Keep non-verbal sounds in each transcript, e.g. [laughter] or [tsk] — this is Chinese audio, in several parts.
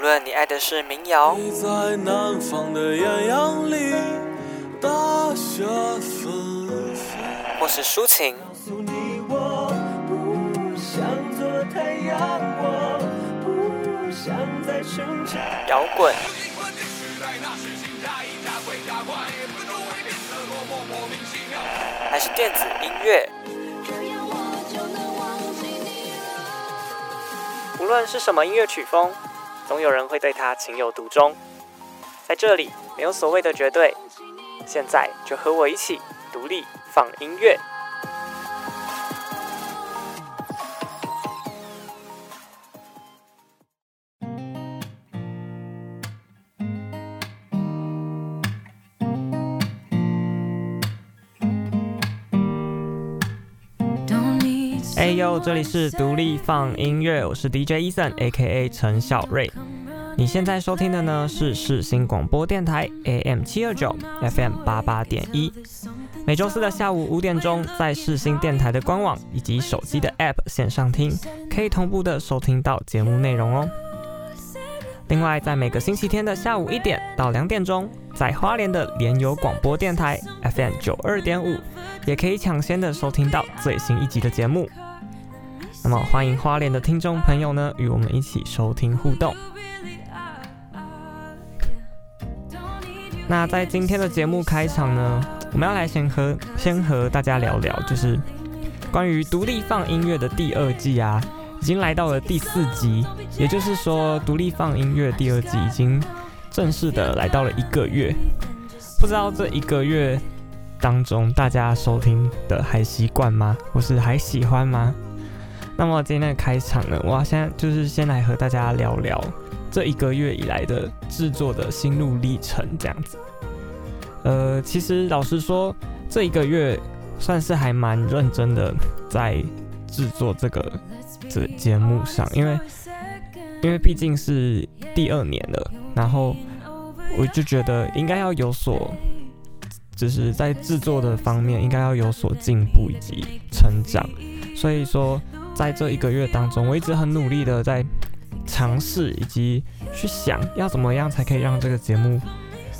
无论你爱的是民谣，在南方的艳阳里大雪纷飞，或是抒情，摇滚，还是电子音乐，无论是什么音乐曲风，总有人会对它情有独钟。在这里，没有所谓的绝对。现在就和我一起独立放音乐。哎呦，这里是独立放音乐，我是 DJ Ethan，A.K.A. 陈小瑞。你现在收听的呢是世新广播电台 AM 七二九 FM 八八点一，每周四的下午五点钟，在世新电台的官网以及手机的 App 线上听，可以同步的收听到节目内容哦。另外，在每个星期天的下午一点到两点钟，在花莲的联友广播电台 FM 九二点五，也可以抢先的收听到最新一集的节目。那么，欢迎花莲的听众朋友呢，与我们一起收听互动。那在今天的节目开场呢，我们要来先和先和大家聊聊，就是关于独立放音乐的第二季啊，已经来到了第四集，也就是说，独立放音乐第二季已经正式的来到了一个月。不知道这一个月当中，大家收听的还习惯吗？或是还喜欢吗？那么今天的开场呢，我要先就是先来和大家聊聊这一个月以来的制作的心路历程，这样子。呃，其实老实说，这一个月算是还蛮认真的在制作这个这节目上，因为因为毕竟是第二年了，然后我就觉得应该要有所，就是在制作的方面应该要有所进步以及成长，所以说。在这一个月当中，我一直很努力的在尝试以及去想要怎么样才可以让这个节目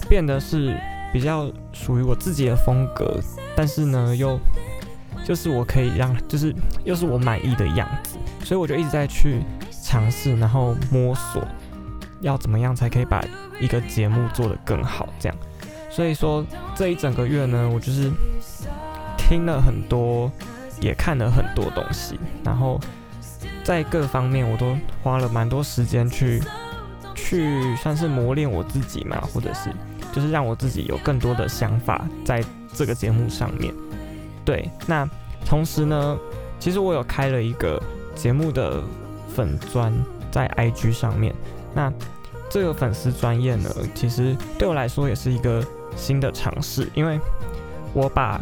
变得是比较属于我自己的风格，但是呢又就是我可以让就是又是我满意的样子，所以我就一直在去尝试，然后摸索要怎么样才可以把一个节目做得更好，这样。所以说这一整个月呢，我就是听了很多。也看了很多东西，然后在各方面我都花了蛮多时间去去算是磨练我自己嘛，或者是就是让我自己有更多的想法在这个节目上面。对，那同时呢，其实我有开了一个节目的粉钻在 IG 上面，那这个粉丝专业呢，其实对我来说也是一个新的尝试，因为我把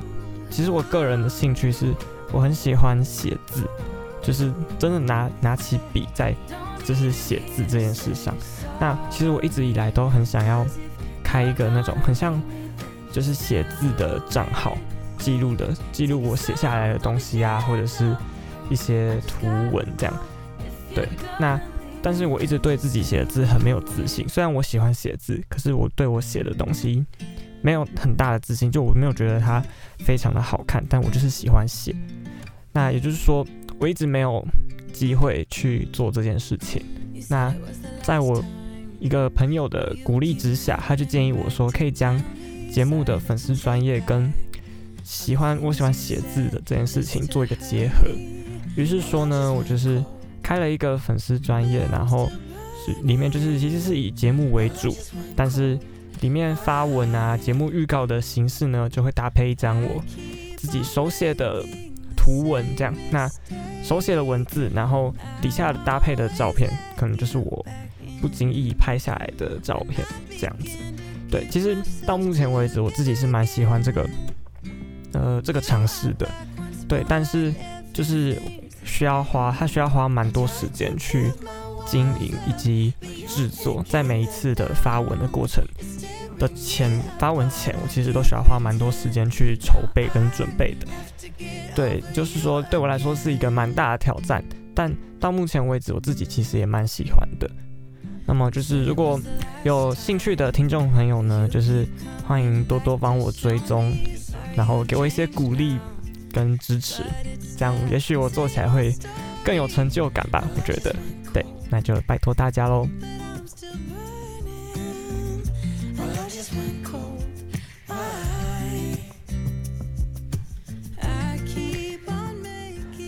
其实我个人的兴趣是。我很喜欢写字，就是真的拿拿起笔在就是写字这件事上。那其实我一直以来都很想要开一个那种很像就是写字的账号，记录的记录我写下来的东西啊，或者是一些图文这样。对，那但是我一直对自己写的字很没有自信。虽然我喜欢写字，可是我对我写的东西没有很大的自信，就我没有觉得它非常的好看，但我就是喜欢写。那也就是说，我一直没有机会去做这件事情。那在我一个朋友的鼓励之下，他就建议我说，可以将节目的粉丝专业跟喜欢我喜欢写字的这件事情做一个结合。于是说呢，我就是开了一个粉丝专业，然后是里面就是其实是以节目为主，但是里面发文啊，节目预告的形式呢，就会搭配一张我自己手写的。图文这样，那手写的文字，然后底下搭配的照片，可能就是我不经意拍下来的照片，这样子。对，其实到目前为止，我自己是蛮喜欢这个，呃，这个尝试的。对，但是就是需要花，它需要花蛮多时间去经营以及制作，在每一次的发文的过程的前发文前，我其实都需要花蛮多时间去筹备跟准备的。对，就是说对我来说是一个蛮大的挑战，但到目前为止，我自己其实也蛮喜欢的。那么就是如果有兴趣的听众朋友呢，就是欢迎多多帮我追踪，然后给我一些鼓励跟支持，这样也许我做起来会更有成就感吧。我觉得，对，那就拜托大家喽。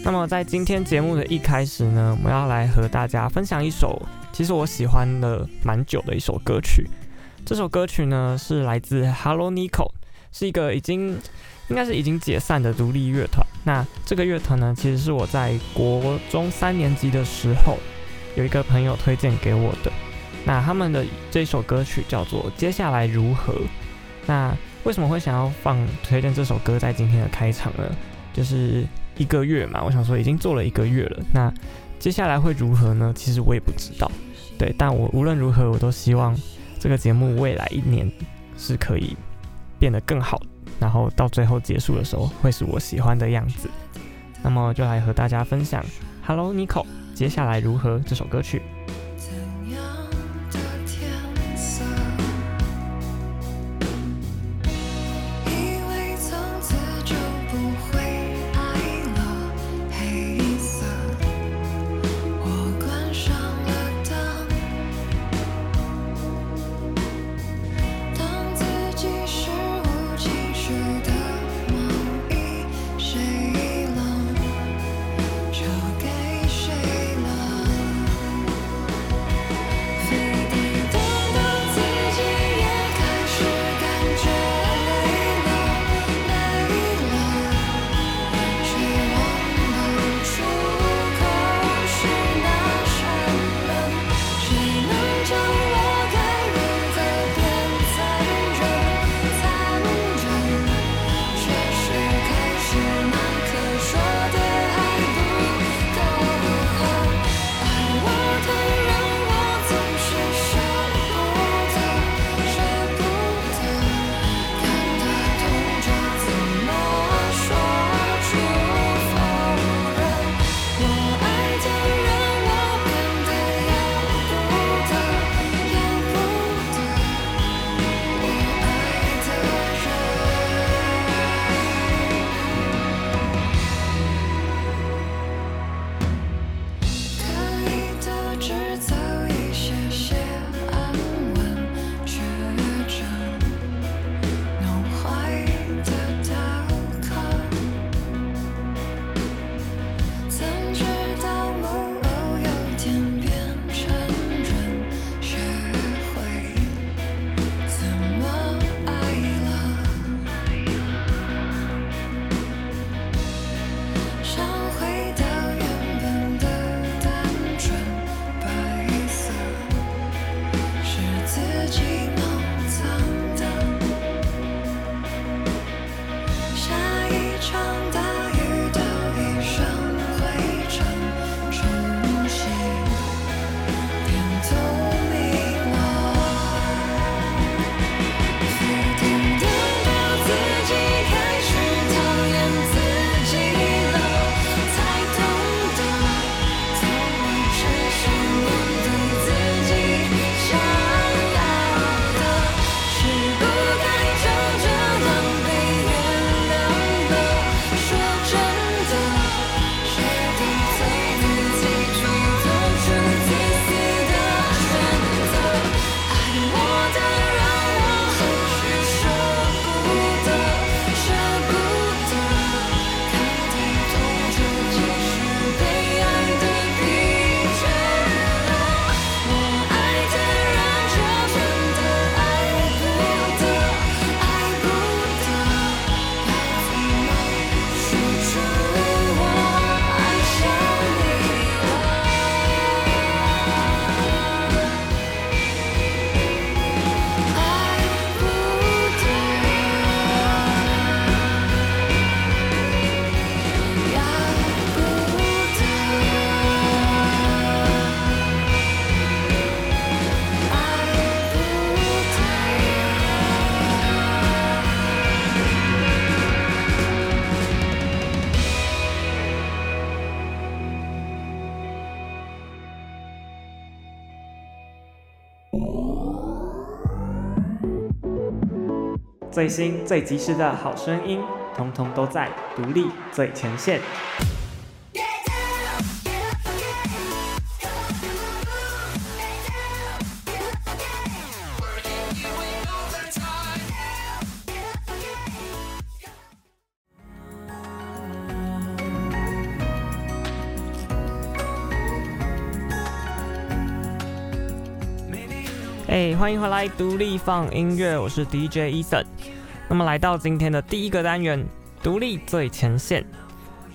那么在今天节目的一开始呢，我要来和大家分享一首。其实我喜欢了蛮久的一首歌曲，这首歌曲呢是来自 Hello Nico，是一个已经应该是已经解散的独立乐团。那这个乐团呢，其实是我在国中三年级的时候有一个朋友推荐给我的。那他们的这首歌曲叫做《接下来如何》。那为什么会想要放推荐这首歌在今天的开场呢？就是一个月嘛，我想说已经做了一个月了。那接下来会如何呢？其实我也不知道。对，但我无论如何，我都希望这个节目未来一年是可以变得更好，然后到最后结束的时候会是我喜欢的样子。那么就来和大家分享《Hello Nico》接下来如何这首歌曲。最新最及时的好声音，通通都在独立最前线。哎，欢迎回来，独立放音乐，我是 DJ Ethan。那么来到今天的第一个单元，独立最前线。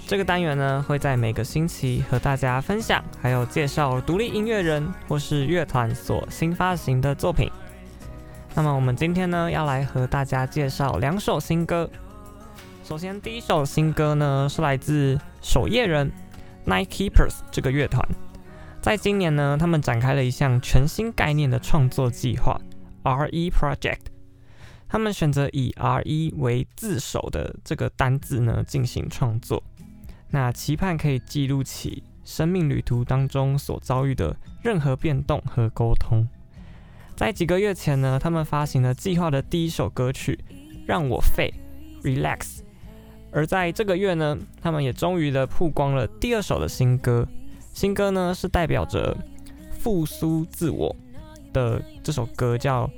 这个单元呢，会在每个星期和大家分享，还有介绍独立音乐人或是乐团所新发行的作品。那么我们今天呢，要来和大家介绍两首新歌。首先，第一首新歌呢，是来自守夜人 Night Keepers 这个乐团。在今年呢，他们展开了一项全新概念的创作计划 RE Project。他们选择以 RE 为字首的这个单字呢进行创作，那期盼可以记录起生命旅途当中所遭遇的任何变动和沟通。在几个月前呢，他们发行了计划的第一首歌曲《让我废 Relax》，而在这个月呢，他们也终于的曝光了第二首的新歌。新歌呢是代表着复苏自我的这首歌，叫《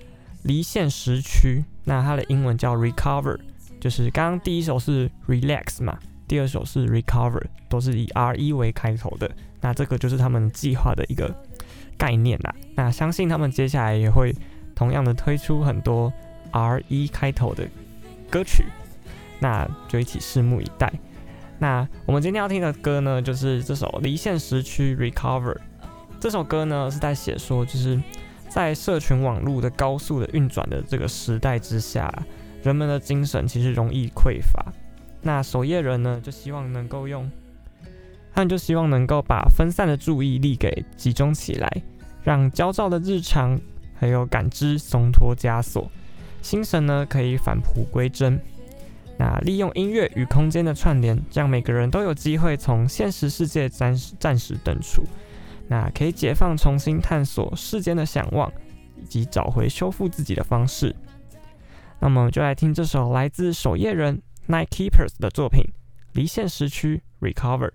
离线时区》。那它的英文叫 Recover，就是刚刚第一首是 Relax 嘛，第二首是 Recover，都是以 RE 为开头的。那这个就是他们计划的一个概念啦。那相信他们接下来也会同样的推出很多 RE 开头的歌曲，那就一起拭目以待。那我们今天要听的歌呢，就是这首《离线时区 Recover》。这首歌呢是在写说，就是在社群网络的高速的运转的这个时代之下，人们的精神其实容易匮乏。那守夜人呢，就希望能够用，他们就希望能够把分散的注意力给集中起来，让焦躁的日常还有感知松脱枷锁，心神呢可以返璞归真。那利用音乐与空间的串联，让每个人都有机会从现实世界暂暂时登出，那可以解放、重新探索世间的想望，以及找回修复自己的方式。那么就来听这首来自守夜人 Night Keepers 的作品《离线时区 Recover》。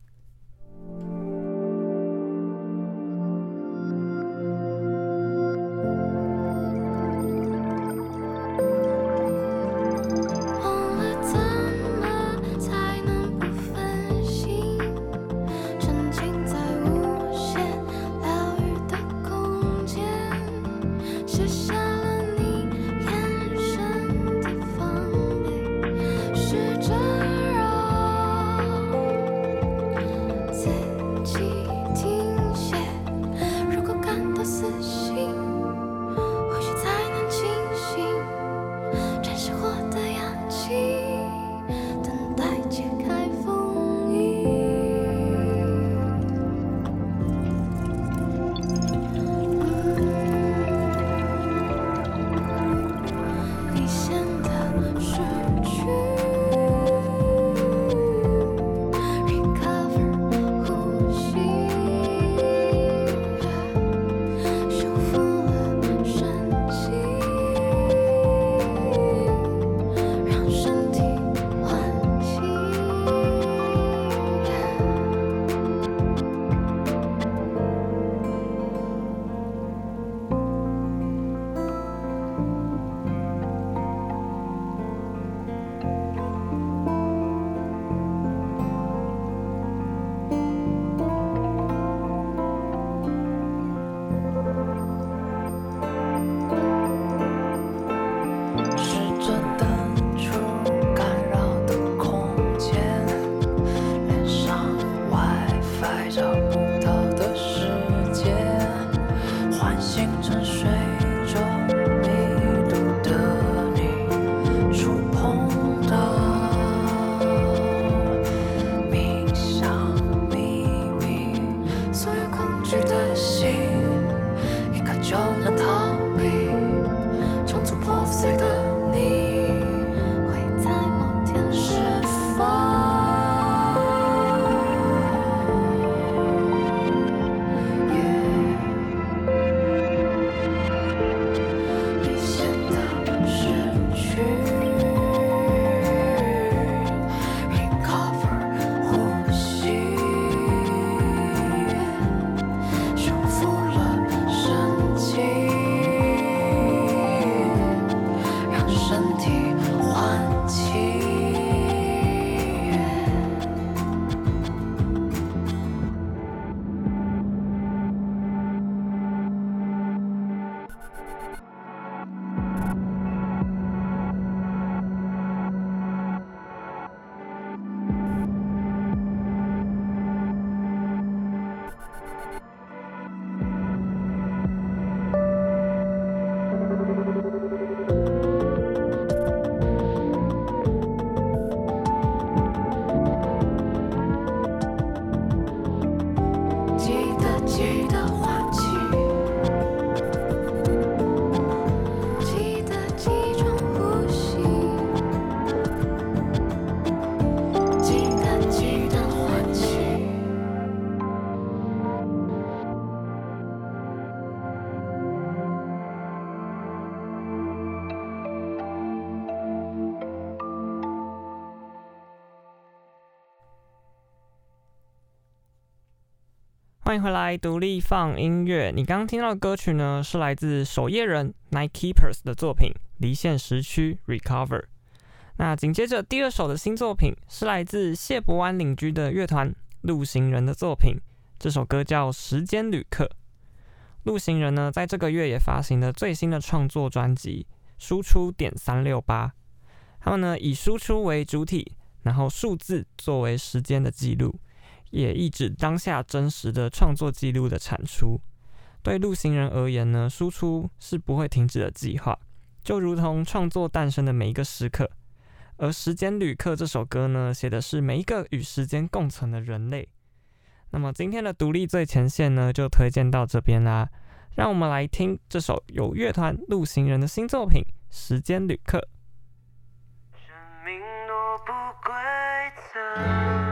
欢迎回来，独立放音乐。你刚刚听到的歌曲呢，是来自守夜人 Night Keepers 的作品《离线时区 Recover》。那紧接着第二首的新作品是来自谢伯安领居的乐团陆行人的作品，这首歌叫《时间旅客》。陆行人呢，在这个月也发行了最新的创作专辑《输出点三六八》。他们呢，以输出为主体，然后数字作为时间的记录。也意指当下真实的创作记录的产出。对路行人而言呢，输出是不会停止的计划，就如同创作诞生的每一个时刻。而《时间旅客》这首歌呢，写的是每一个与时间共存的人类。那么今天的独立最前线呢，就推荐到这边啦。让我们来听这首由乐团路行人的新作品《时间旅客》。生命多不规则。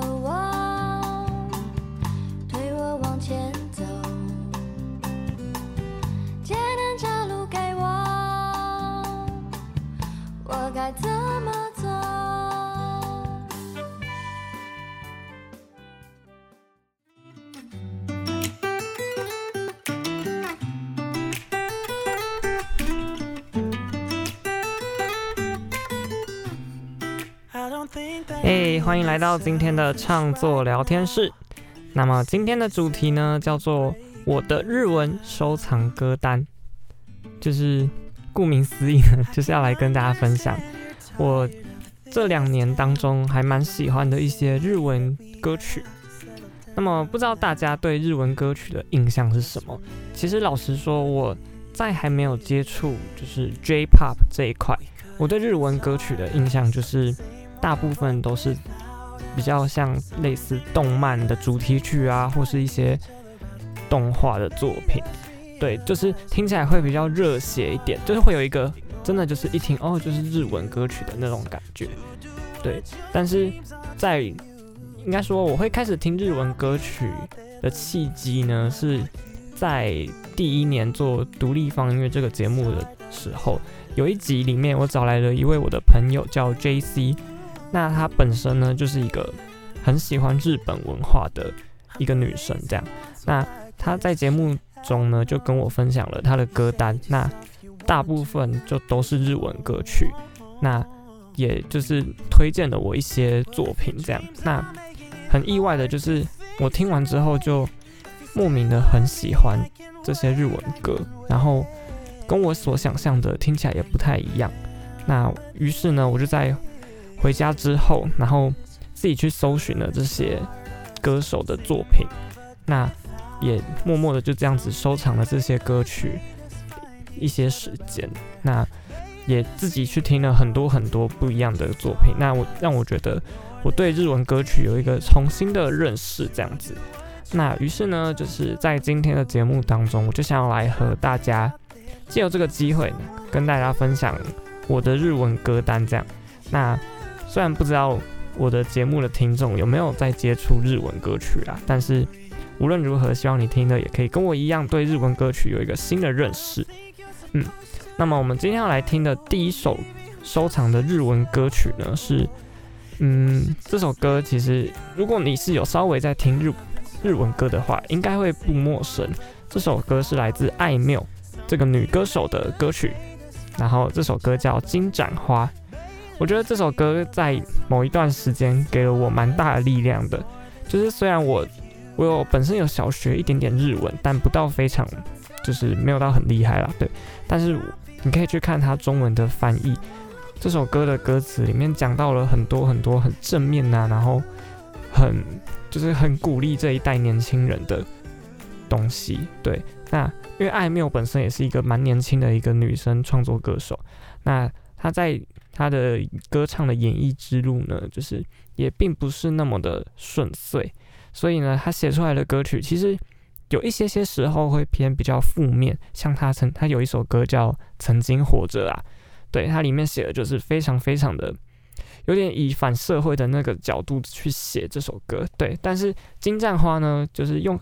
欢迎来到今天的创作聊天室。那么今天的主题呢，叫做我的日文收藏歌单，就是顾名思义，就是要来跟大家分享我这两年当中还蛮喜欢的一些日文歌曲。那么不知道大家对日文歌曲的印象是什么？其实老实说，我在还没有接触就是 J-Pop 这一块，我对日文歌曲的印象就是。大部分都是比较像类似动漫的主题曲啊，或是一些动画的作品，对，就是听起来会比较热血一点，就是会有一个真的就是一听哦，就是日文歌曲的那种感觉，对。但是在应该说我会开始听日文歌曲的契机呢，是在第一年做独立放音乐这个节目的时候，有一集里面我找来了一位我的朋友叫 JC。那她本身呢，就是一个很喜欢日本文化的一个女生，这样。那她在节目中呢，就跟我分享了她的歌单，那大部分就都是日文歌曲，那也就是推荐了我一些作品，这样。那很意外的就是，我听完之后就莫名的很喜欢这些日文歌，然后跟我所想象的听起来也不太一样。那于是呢，我就在回家之后，然后自己去搜寻了这些歌手的作品，那也默默的就这样子收藏了这些歌曲一些时间，那也自己去听了很多很多不一样的作品，那我让我觉得我对日文歌曲有一个重新的认识，这样子。那于是呢，就是在今天的节目当中，我就想要来和大家借由这个机会跟大家分享我的日文歌单，这样。那虽然不知道我的节目的听众有没有在接触日文歌曲啊，但是无论如何，希望你听的也可以跟我一样对日文歌曲有一个新的认识。嗯，那么我们今天要来听的第一首收藏的日文歌曲呢，是，嗯，这首歌其实如果你是有稍微在听日日文歌的话，应该会不陌生。这首歌是来自爱缪这个女歌手的歌曲，然后这首歌叫《金盏花》。我觉得这首歌在某一段时间给了我蛮大的力量的，就是虽然我我有本身有小学一点点日文，但不到非常，就是没有到很厉害啦，对。但是你可以去看它中文的翻译，这首歌的歌词里面讲到了很多很多很正面呐、啊，然后很就是很鼓励这一代年轻人的东西，对。那因为爱缪本身也是一个蛮年轻的一个女生创作歌手，那她在。他的歌唱的演绎之路呢，就是也并不是那么的顺遂，所以呢，他写出来的歌曲其实有一些些时候会偏比较负面，像他曾他有一首歌叫《曾经活着》啊，对，他里面写的就是非常非常的有点以反社会的那个角度去写这首歌，对，但是《金盏花》呢，就是用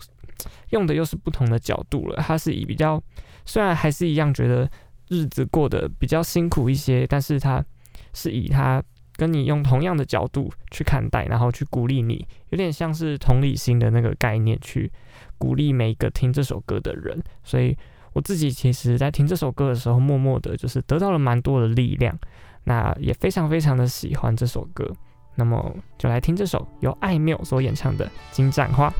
用的又是不同的角度了，他是以比较虽然还是一样觉得日子过得比较辛苦一些，但是他。是以他跟你用同样的角度去看待，然后去鼓励你，有点像是同理心的那个概念，去鼓励每一个听这首歌的人。所以我自己其实，在听这首歌的时候，默默的就是得到了蛮多的力量。那也非常非常的喜欢这首歌。那么就来听这首由爱缪所演唱的《金盏花》。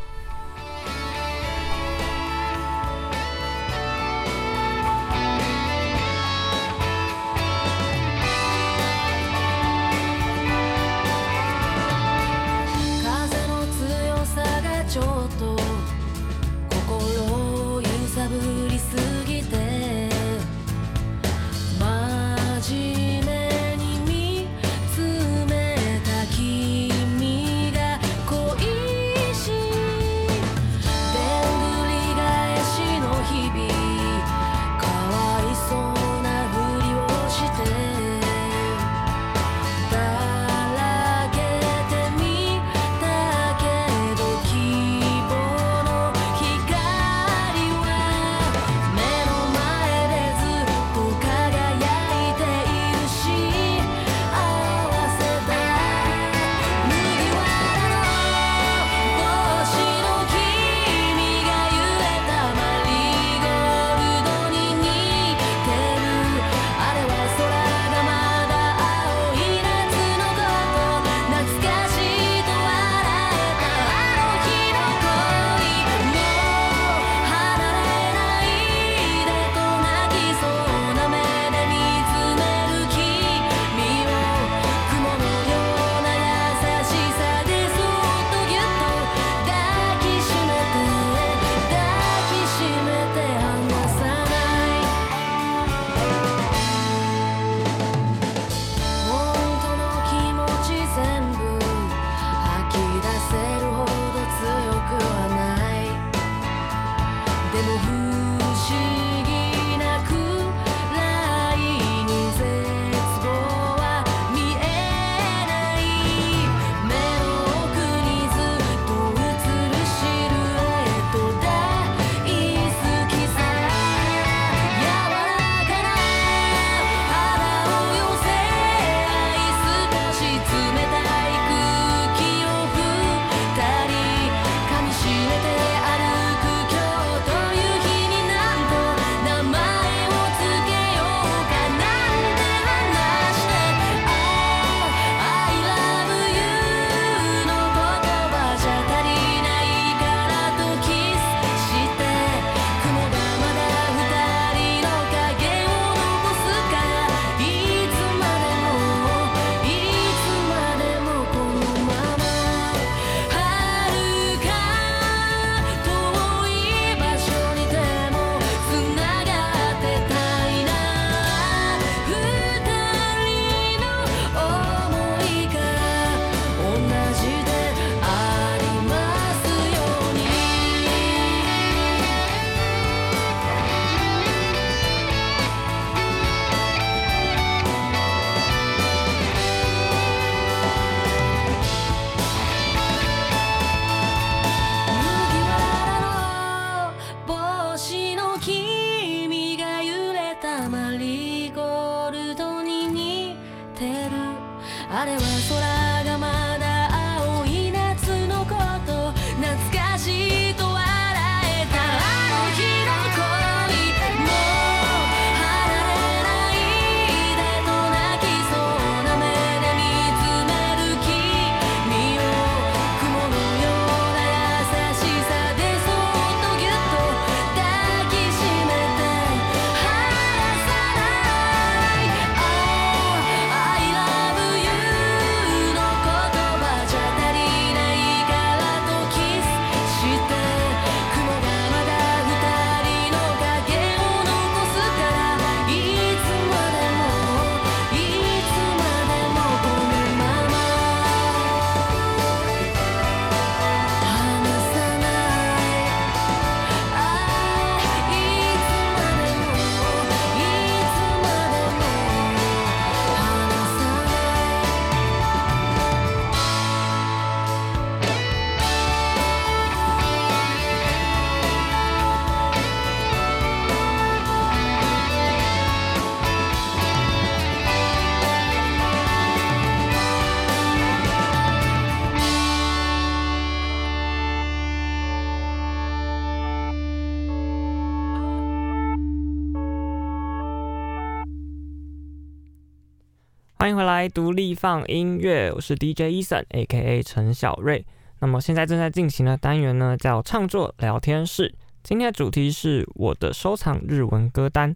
欢迎回来，独立放音乐，我是 DJ Eason，A.K.A 陈小瑞。那么现在正在进行的单元呢，叫创作聊天室。今天的主题是我的收藏日文歌单。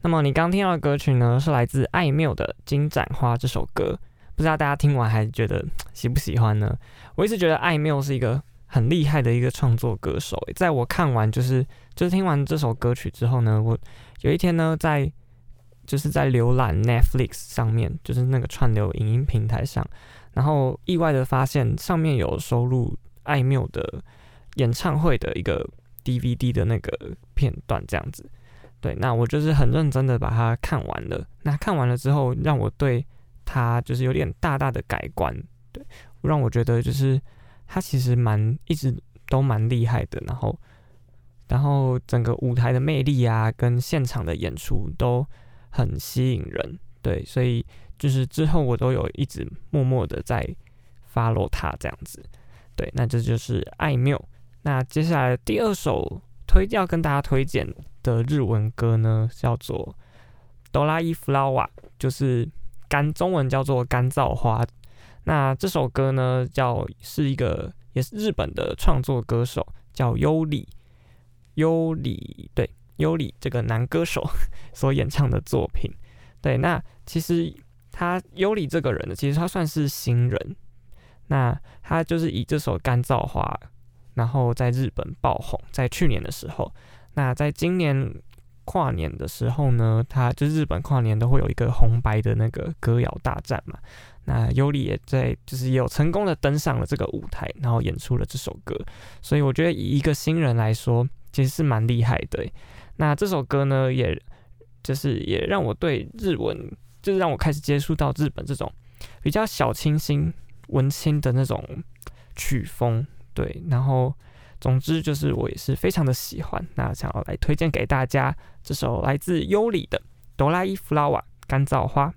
那么你刚听到的歌曲呢，是来自爱缪的《金盏花》这首歌。不知道大家听完还觉得 [sighs] 喜不喜欢呢？我一直觉得爱缪是一个很厉害的一个创作歌手。在我看完就是就是听完这首歌曲之后呢，我有一天呢在。就是在浏览 Netflix 上面，就是那个串流影音平台上，然后意外的发现上面有收录爱缪的演唱会的一个 DVD 的那个片段，这样子。对，那我就是很认真的把它看完了。那看完了之后，让我对他就是有点大大的改观，对，让我觉得就是他其实蛮一直都蛮厉害的。然后，然后整个舞台的魅力啊，跟现场的演出都。很吸引人，对，所以就是之后我都有一直默默的在 follow 他这样子，对，那这就是爱缪。那接下来第二首推要跟大家推荐的日文歌呢，叫做《Dry Flower》，就是干，中文叫做干燥花。那这首歌呢，叫是一个也是日本的创作歌手，叫优里，优里，对。优里这个男歌手 [laughs] 所演唱的作品，对，那其实他优里这个人呢，其实他算是新人，那他就是以这首《干燥花》，然后在日本爆红，在去年的时候，那在今年跨年的时候呢，他就日本跨年都会有一个红白的那个歌谣大战嘛，那优里也在就是有成功的登上了这个舞台，然后演出了这首歌，所以我觉得以一个新人来说。其实是蛮厉害的。那这首歌呢，也就是也让我对日文，就是让我开始接触到日本这种比较小清新、文青的那种曲风。对，然后总之就是我也是非常的喜欢。那想要来推荐给大家这首来自优里的《哆啦 A flower》干燥花。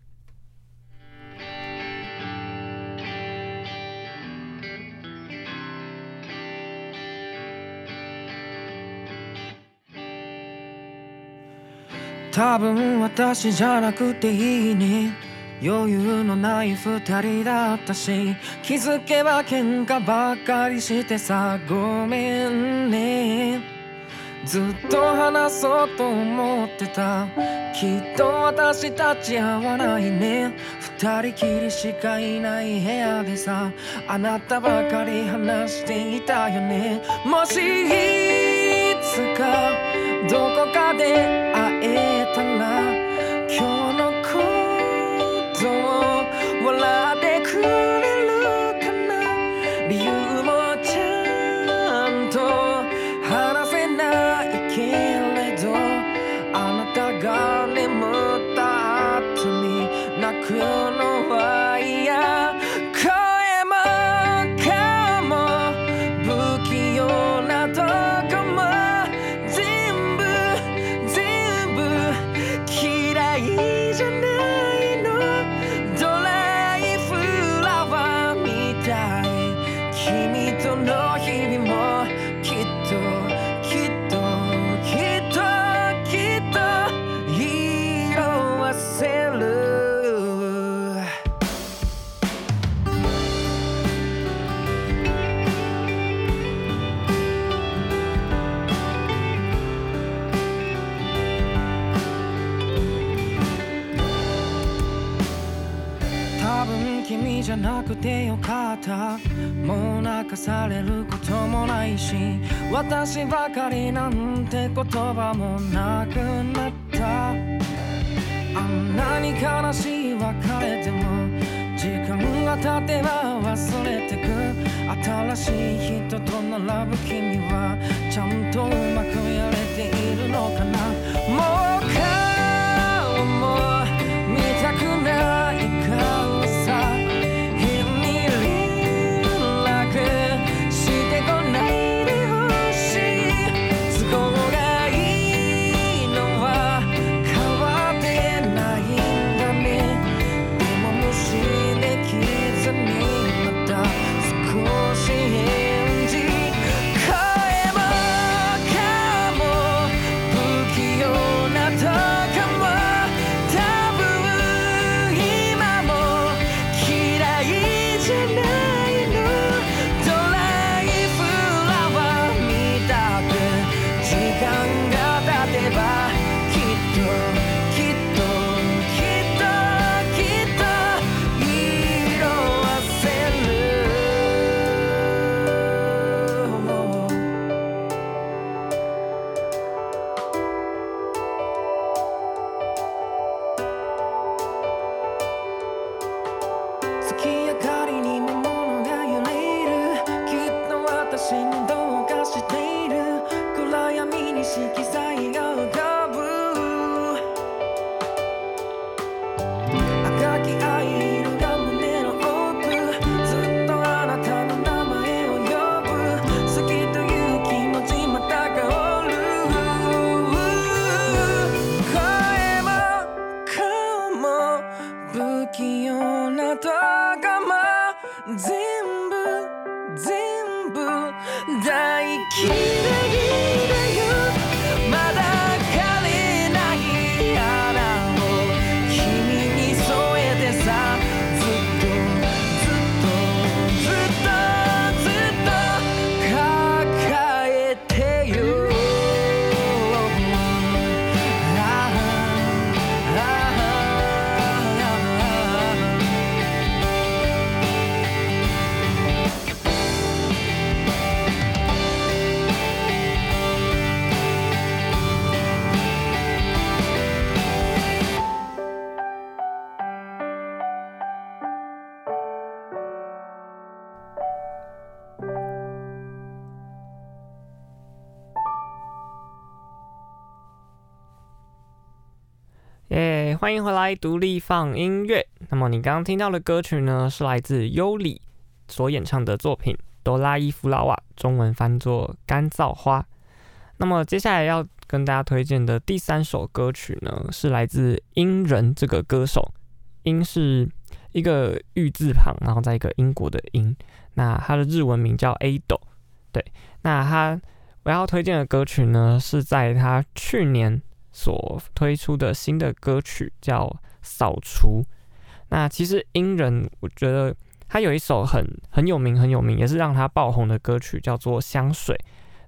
多分私じゃなくていいね。余裕のない二人だったし気づけば喧哗ばっかりしてさごめんね。ずっと话そうと思ってた。きっと私たち合わないね。二人きりしかいない部屋でさあなたばかり话していたよね。もしいつかどこかで会えたら今日のくてよかった。もう泣かされることもないし私ばかりなんて言叶もなくなった。あんなに悲しい别れでも时间が経てば忘れてく。新しい人と并ぶ君はちゃんとうまくやれているのかな。もう颜も欢迎回来，独立放音乐。那么你刚刚听到的歌曲呢，是来自优里所演唱的作品《哆啦伊弗拉瓦》，中文翻作《干燥花》。那么接下来要跟大家推荐的第三首歌曲呢，是来自英人这个歌手。英是一个玉字旁，然后在一个英国的英。那他的日文名叫 Ado。对，那他我要推荐的歌曲呢，是在他去年所推出的新的歌曲叫《扫除》。那其实英人，我觉得他有一首很很有名、很有名，也是让他爆红的歌曲，叫做《香水》。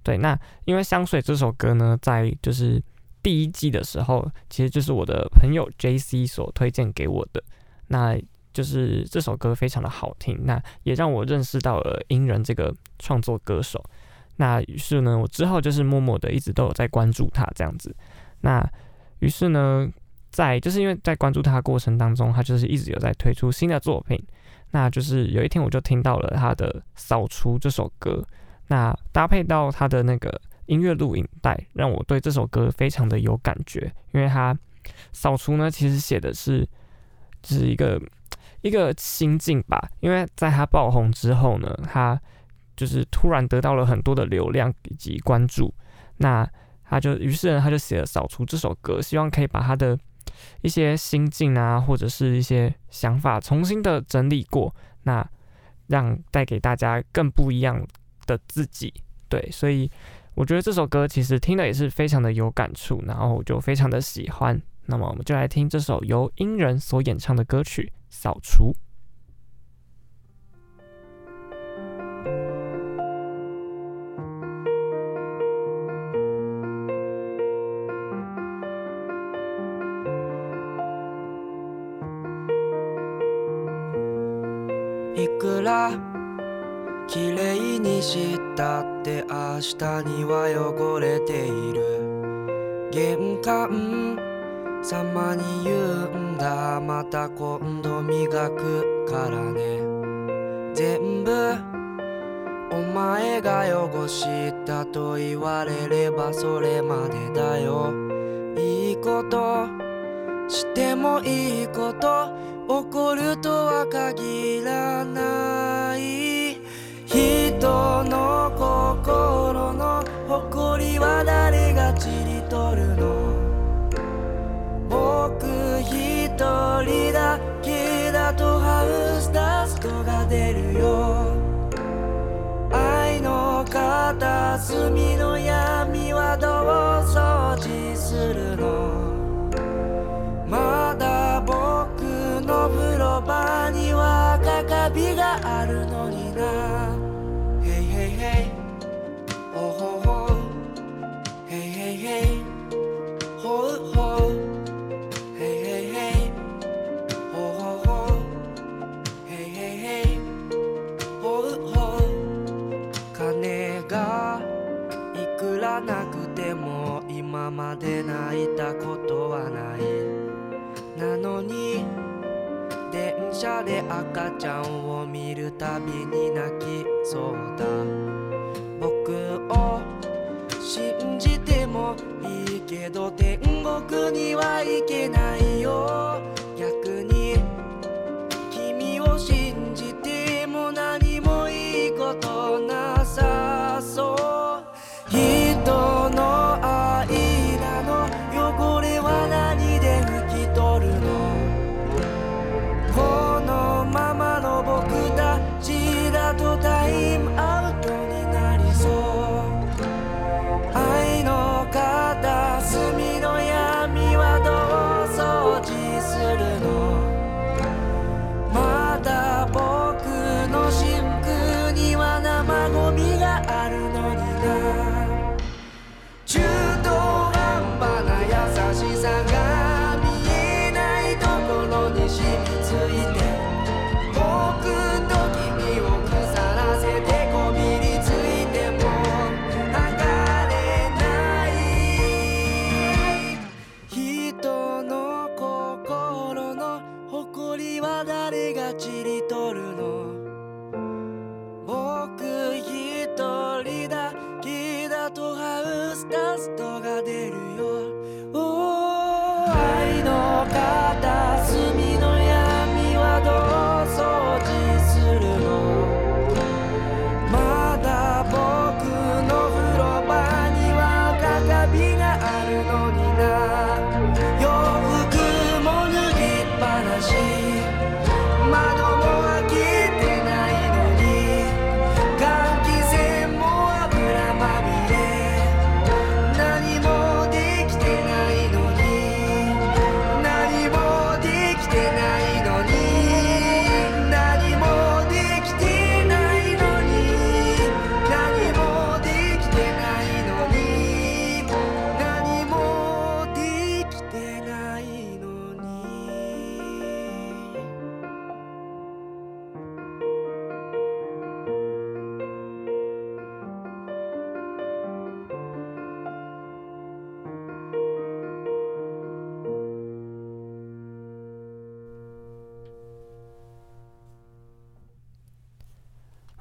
对，那因为《香水》这首歌呢，在就是第一季的时候，其实就是我的朋友 JC 所推荐给我的。那就是这首歌非常的好听，那也让我认识到了英人这个创作歌手。那于是呢，我之后就是默默的一直都有在关注他这样子。那于是呢，在就是因为在关注他过程当中，他就是一直有在推出新的作品。那就是有一天我就听到了他的《扫除》这首歌，那搭配到他的那个音乐录影带，让我对这首歌非常的有感觉。因为他《扫除》呢，其实写的是就是一个。一个心境吧，因为在他爆红之后呢，他就是突然得到了很多的流量以及关注，那他就于是呢，他就写了《扫除》这首歌，希望可以把他的一些心境啊，或者是一些想法重新的整理过，那让带给大家更不一样的自己。对，所以我觉得这首歌其实听的也是非常的有感触，然后我就非常的喜欢。那么我们就来听这首由音人所演唱的歌曲。扫除。したって明日には汚れている。玄関。さまに言うんだ。また今度磨くからね。全部。お前が汚したと言われればそれまでだよ。いいこと。してもいいこと。起こるとは限らない。人の心の誇りは誰がちり取るの？僕一人だけだとハウスダストが出るよ。愛の片隅の闇なくても今まで泣いたことはない。なのに电车で赤ちゃんを见るたびに泣きそうだ。仆を信じてもいいけど天国には行けないよ。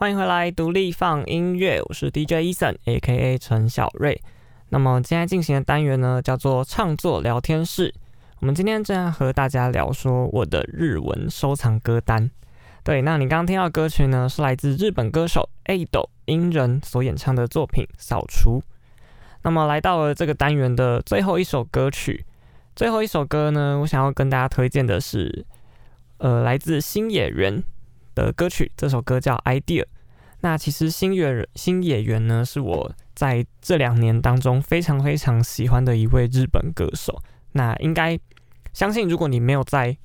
欢迎回来，独立放音乐，我是 DJ Eason，A.K.A. 陈小瑞。那么今天进行的单元呢，叫做创作聊天室。我们今天正要和大家聊说我的日文收藏歌单。对，那你刚刚听到歌曲呢，是来自日本歌手 Ado 樱人所演唱的作品《扫除》。那么来到了这个单元的最后一首歌曲，最后一首歌呢，我想要跟大家推荐的是，呃，来自星野源的歌曲，这首歌叫《Idea》。那其实星野星野源呢，是我在这两年当中非常非常喜欢的一位日本歌手。那应该相信，如果你没有在，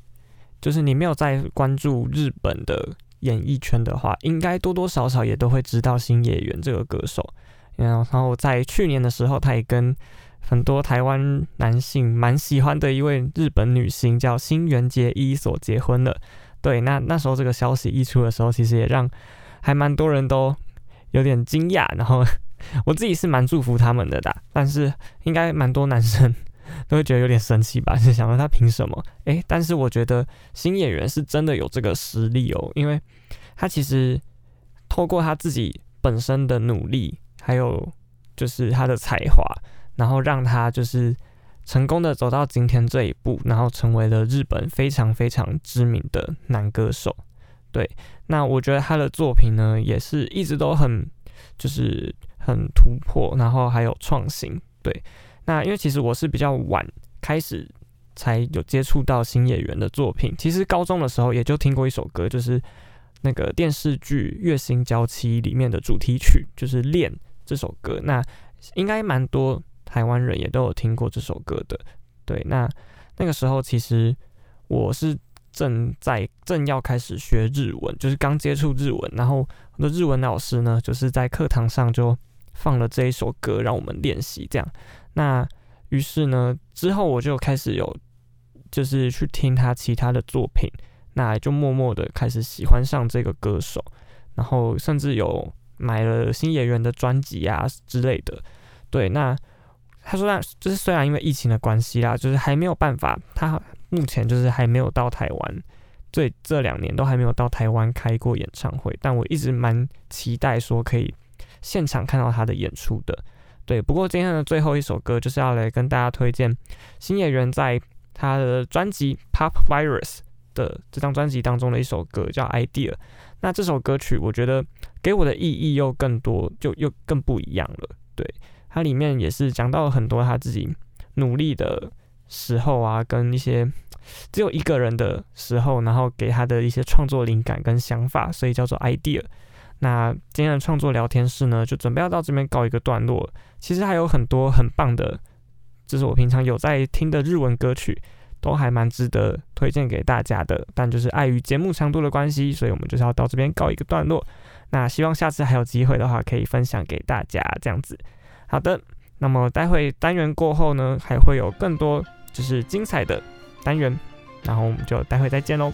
就是你没有在关注日本的演艺圈的话，应该多多少少也都会知道星野源这个歌手。然后在去年的时候，他也跟很多台湾男性蛮喜欢的一位日本女星叫新垣结衣所结婚了。对，那那时候这个消息一出的时候，其实也让还蛮多人都有点惊讶。然后 [laughs] 我自己是蛮祝福他们的啦，但是应该蛮多男生都会觉得有点生气吧，就想说他凭什么？诶，但是我觉得新演员是真的有这个实力哦，因为他其实透过他自己本身的努力，还有就是他的才华，然后让他就是。成功的走到今天这一步，然后成为了日本非常非常知名的男歌手。对，那我觉得他的作品呢，也是一直都很就是很突破，然后还有创新。对，那因为其实我是比较晚开始才有接触到新演员的作品，其实高中的时候也就听过一首歌，就是那个电视剧《月薪娇妻》里面的主题曲，就是《恋》这首歌。那应该蛮多。台湾人也都有听过这首歌的，对，那那个时候其实我是正在正要开始学日文，就是刚接触日文，然后我的日文老师呢，就是在课堂上就放了这一首歌让我们练习，这样，那于是呢，之后我就开始有就是去听他其他的作品，那就默默的开始喜欢上这个歌手，然后甚至有买了新演员的专辑啊之类的，对，那。他说：“那就是虽然因为疫情的关系啦，就是还没有办法，他目前就是还没有到台湾，这这两年都还没有到台湾开过演唱会。但我一直蛮期待说可以现场看到他的演出的。对，不过今天的最后一首歌就是要来跟大家推荐星野源在他的专辑《Pop Virus》的这张专辑当中的一首歌，叫《Idea》。那这首歌曲我觉得给我的意义又更多，就又更不一样了。对。”它里面也是讲到了很多他自己努力的时候啊，跟一些只有一个人的时候，然后给他的一些创作灵感跟想法，所以叫做 idea。那今天的创作聊天室呢，就准备要到这边告一个段落。其实还有很多很棒的，就是我平常有在听的日文歌曲，都还蛮值得推荐给大家的。但就是碍于节目长度的关系，所以我们就是要到这边告一个段落。那希望下次还有机会的话，可以分享给大家这样子。好的，那么待会单元过后呢，还会有更多这是精彩的单元，然后我们就待会再见喽。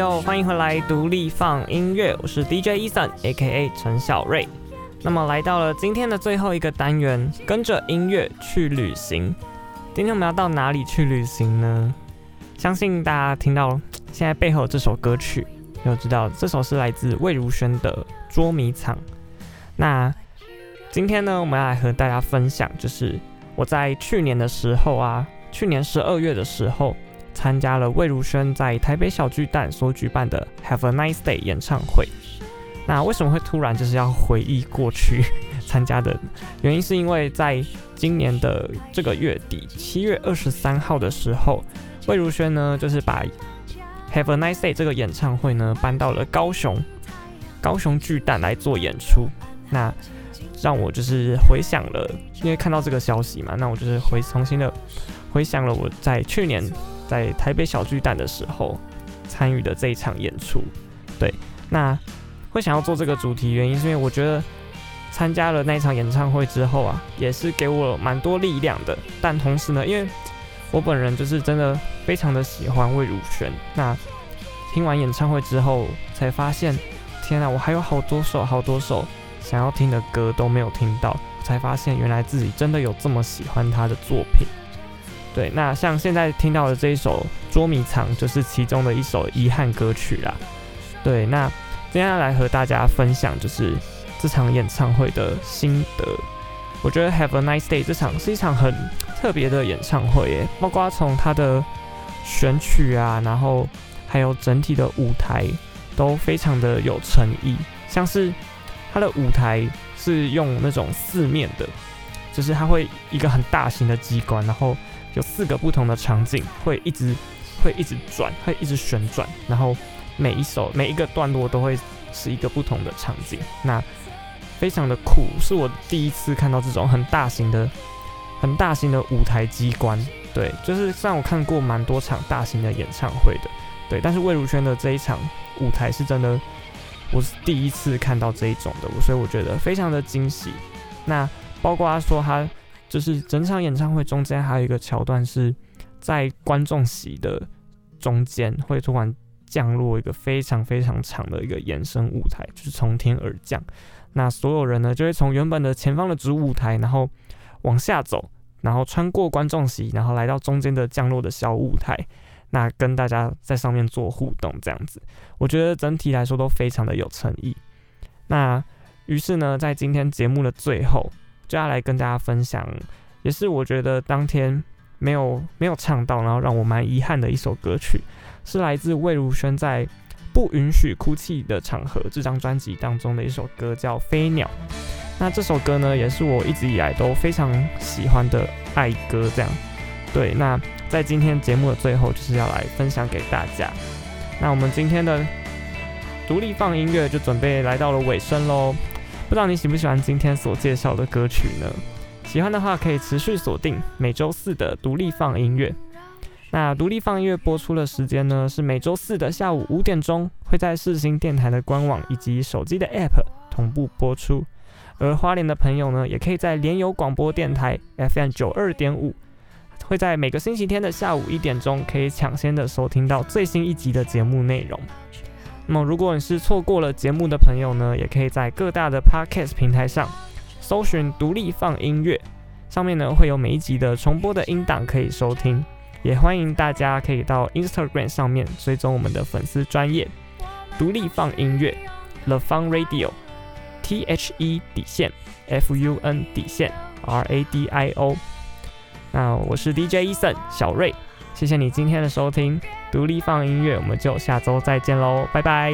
遗哎呦，欢迎回来，独立放音乐，我是 DJ Ethan，A.K.A. 陈小瑞。那么来到了今天的最后一个单元，跟着音乐去旅行。今天我们要到哪里去旅行呢？相信大家听到 [tsk] 现在背后这首歌曲，就知道这首是来自魏如萱的《捉迷藏》。那今天呢，我们要来和大家分享，就是我在去年的时候啊，去年十二月的时候，参加了魏如萱在台北小巨蛋所举办的 Have a Nice Day 演唱会。那为什么会突然就是要回忆过去 [laughs] 参加的原因，是因为在今年的这个月底，七月二十三号的时候，魏如萱呢就是把 Have a Nice Day 这个演唱会呢搬到了高雄，高雄巨蛋来做演出。那让我就是回想了，因为看到这个消息嘛，那我就是回重新的回想了我在去年在台北小巨蛋的时候参与的这一场演出。对，那会想要做这个主题，原因是因为我觉得参加了那一场演唱会之后啊，也是给我蛮多力量的。但同时呢，因为我本人就是真的非常的喜欢魏如萱，那听完演唱会之后才发现，天啊，我还有好多首好多首想要听的歌都没有听到，才发现原来自己真的有这么喜欢他的作品。对，那像现在听到的这一首《捉迷藏》就是其中的一首遗憾歌曲啦。对，那接下来和大家分享就是这场演唱会的心得。我觉得《Have a Nice Day》这场是一场很特别的演唱会耶，包括从它的选曲啊，然后还有整体的舞台都非常的有诚意，像是它的舞台是用那种四面的，就是它会一个很大型的机关，然后。有四个不同的场景，会一直会一直转，会一直旋转，然后每一首每一个段落都会是一个不同的场景，那非常的酷，是我第一次看到这种很大型的、很大型的舞台机关。对，就是虽然我看过蛮多场大型的演唱会的，对，但是魏如萱的这一场舞台是真的，我是第一次看到这一种的，所以我觉得非常的惊喜。那包括他说他。就是整场演唱会中间还有一个桥段，是在观众席的中间会突然降落一个非常非常长的一个延伸舞台，就是从天而降。那所有人呢就会从原本的前方的主舞台，然后往下走，然后穿过观众席，然后来到中间的降落的小舞台，那跟大家在上面做互动，这样子，我觉得整体来说都非常的有诚意。那于是呢，在今天节目的最后。接下来跟大家分享，也是我觉得当天没有没有唱到，然后让我蛮遗憾的一首歌曲，是来自魏如萱在《不允许哭泣的场合》这张专辑当中的一首歌，叫《飞鸟》。那这首歌呢，也是我一直以来都非常喜欢的爱歌。这样，对。那在今天节目的最后，就是要来分享给大家。那我们今天的独立放音乐就准备来到了尾声喽。不知道你喜不喜欢今天所介绍的歌曲呢？喜欢的话可以持续锁定每周四的独立放音乐。那独立放音乐播出的时间呢，是每周四的下午五点钟，会在世新电台的官网以及手机的 App 同步播出。而花莲的朋友呢，也可以在联友广播电台 FM 九二点五，会在每个星期天的下午一点钟，可以抢先的收听到最新一集的节目内容。那么，如果你是错过了节目的朋友呢，也可以在各大的 Podcast 平台上搜寻“独立放音乐”，上面呢会有每一集的重播的音档可以收听。也欢迎大家可以到 Instagram 上面追踪我们的粉丝专业“独立放音乐 The Fun Radio”，T H E 底线 F U N 底线 R A D I O。那我是 DJ Eason 小瑞。谢谢你今天的收听，独立放音乐，我们就下周再见喽，拜拜。